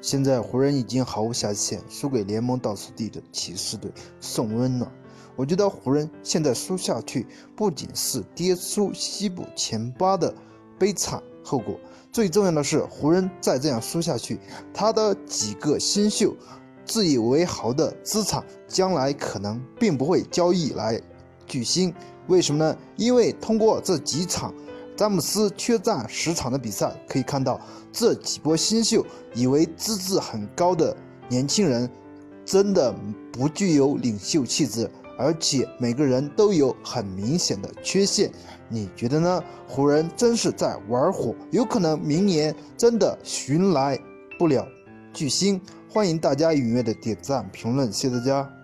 现在湖人已经毫无下限，输给联盟倒数第一的骑士队送温暖。我觉得湖人现在输下去，不仅是跌出西部前八的悲惨后果，最重要的是湖人再这样输下去，他的几个新秀自以为豪的资产，将来可能并不会交易来巨星。为什么呢？因为通过这几场詹姆斯缺战十场的比赛，可以看到这几波新秀以为资质很高的年轻人，真的不具有领袖气质。而且每个人都有很明显的缺陷，你觉得呢？湖人真是在玩火，有可能明年真的寻来不了巨星。欢迎大家踊跃的点赞评论，谢谢大家。